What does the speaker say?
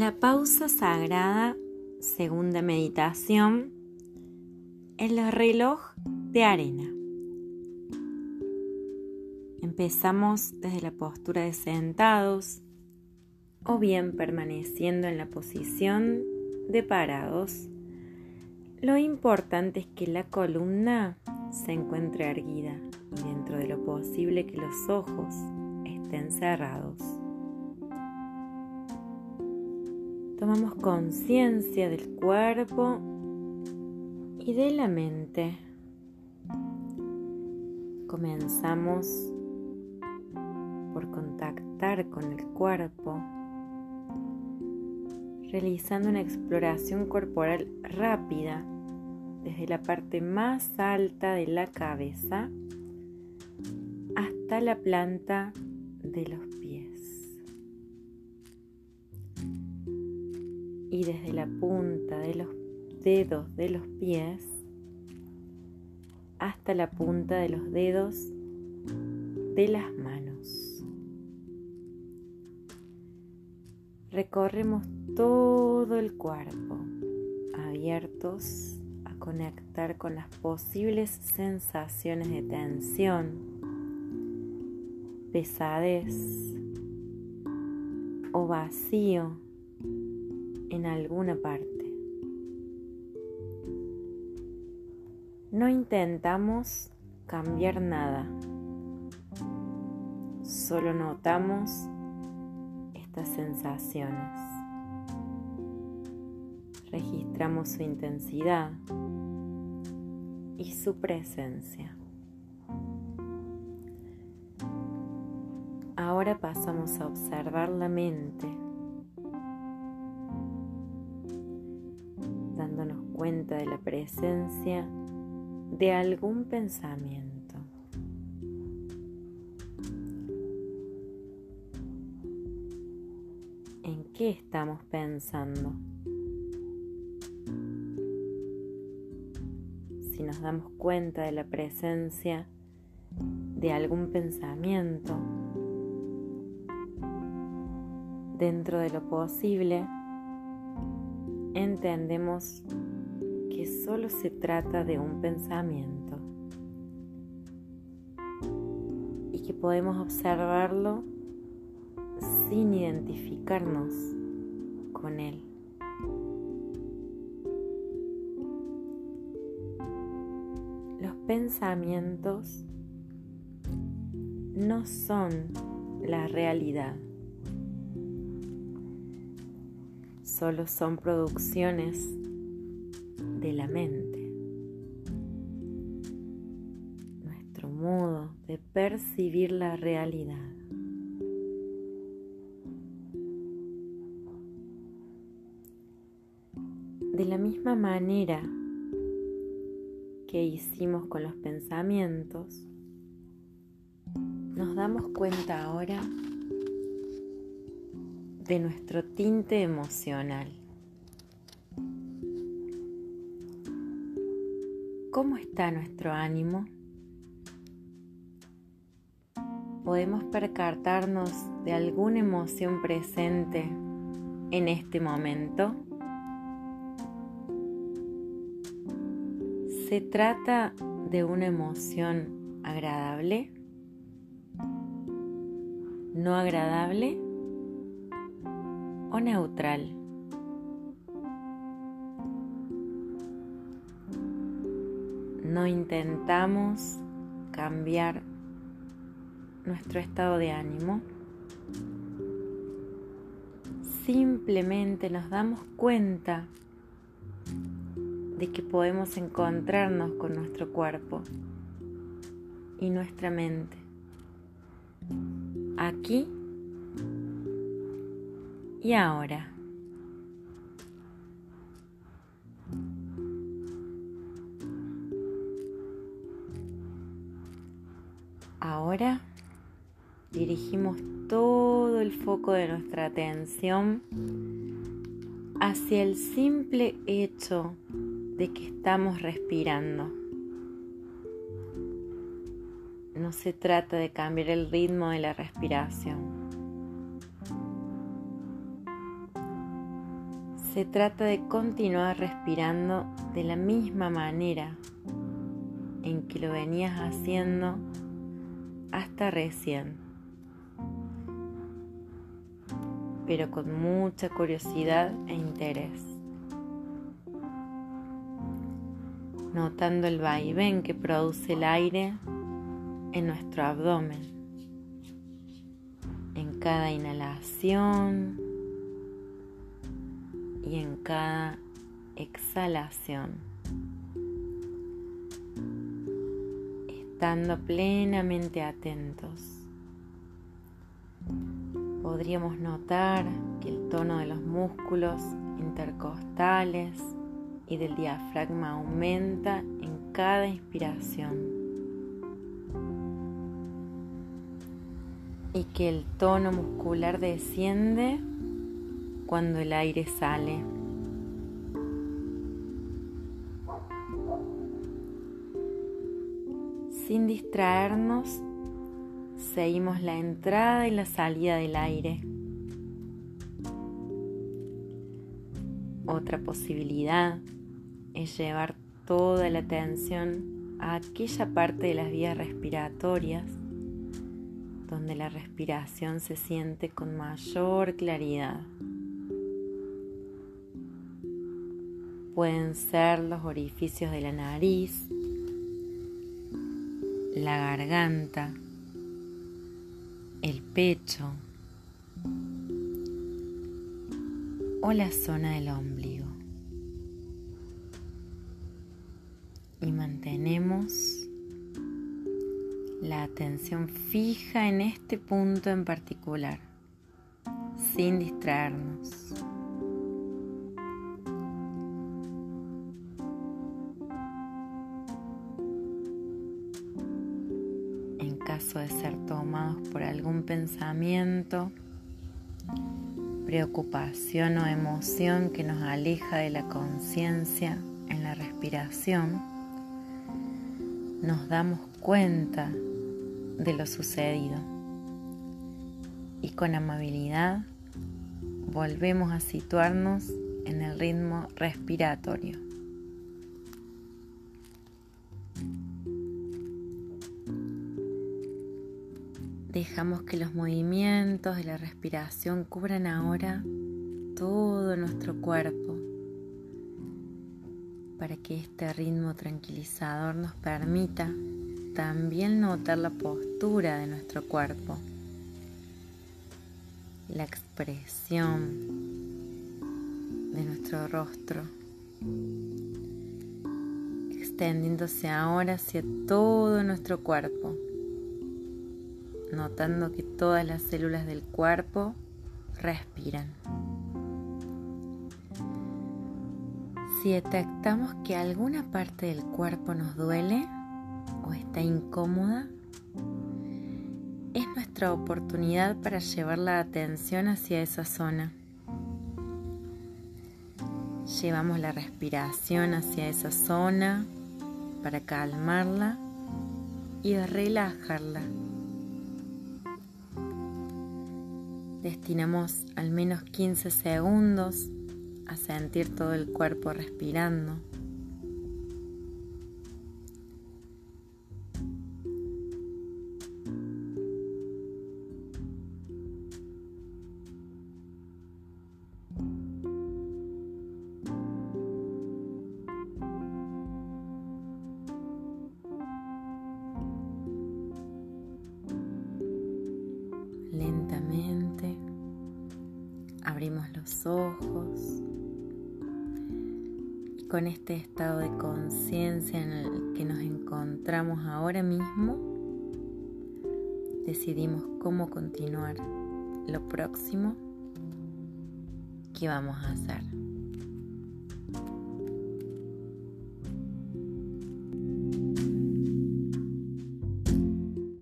La pausa sagrada, segunda meditación, el reloj de arena. Empezamos desde la postura de sentados o bien permaneciendo en la posición de parados. Lo importante es que la columna se encuentre erguida y dentro de lo posible que los ojos estén cerrados. Tomamos conciencia del cuerpo y de la mente. Comenzamos por contactar con el cuerpo, realizando una exploración corporal rápida desde la parte más alta de la cabeza hasta la planta de los y desde la punta de los dedos de los pies hasta la punta de los dedos de las manos. Recorremos todo el cuerpo, abiertos a conectar con las posibles sensaciones de tensión, pesadez o vacío en alguna parte. No intentamos cambiar nada, solo notamos estas sensaciones. Registramos su intensidad y su presencia. Ahora pasamos a observar la mente cuenta de la presencia de algún pensamiento. ¿En qué estamos pensando? Si nos damos cuenta de la presencia de algún pensamiento, dentro de lo posible, entendemos solo se trata de un pensamiento y que podemos observarlo sin identificarnos con él. Los pensamientos no son la realidad, solo son producciones de la mente, nuestro modo de percibir la realidad. De la misma manera que hicimos con los pensamientos, nos damos cuenta ahora de nuestro tinte emocional. ¿Cómo está nuestro ánimo? ¿Podemos percatarnos de alguna emoción presente en este momento? ¿Se trata de una emoción agradable? ¿No agradable? ¿O neutral? no intentamos cambiar nuestro estado de ánimo, simplemente nos damos cuenta de que podemos encontrarnos con nuestro cuerpo y nuestra mente aquí y ahora. Ahora dirigimos todo el foco de nuestra atención hacia el simple hecho de que estamos respirando. No se trata de cambiar el ritmo de la respiración. Se trata de continuar respirando de la misma manera en que lo venías haciendo hasta recién, pero con mucha curiosidad e interés, notando el vaivén que produce el aire en nuestro abdomen, en cada inhalación y en cada exhalación. Estando plenamente atentos, podríamos notar que el tono de los músculos intercostales y del diafragma aumenta en cada inspiración. Y que el tono muscular desciende cuando el aire sale. Sin distraernos, seguimos la entrada y la salida del aire. Otra posibilidad es llevar toda la atención a aquella parte de las vías respiratorias donde la respiración se siente con mayor claridad. Pueden ser los orificios de la nariz, la garganta, el pecho o la zona del ombligo. Y mantenemos la atención fija en este punto en particular, sin distraernos. De ser tomados por algún pensamiento, preocupación o emoción que nos aleja de la conciencia en la respiración, nos damos cuenta de lo sucedido y con amabilidad volvemos a situarnos en el ritmo respiratorio. Dejamos que los movimientos de la respiración cubran ahora todo nuestro cuerpo para que este ritmo tranquilizador nos permita también notar la postura de nuestro cuerpo, la expresión de nuestro rostro, extendiéndose ahora hacia todo nuestro cuerpo notando que todas las células del cuerpo respiran. Si detectamos que alguna parte del cuerpo nos duele o está incómoda, es nuestra oportunidad para llevar la atención hacia esa zona. Llevamos la respiración hacia esa zona para calmarla y relajarla. Destinamos al menos 15 segundos a sentir todo el cuerpo respirando. Ojos y con este estado de conciencia en el que nos encontramos ahora mismo, decidimos cómo continuar lo próximo que vamos a hacer.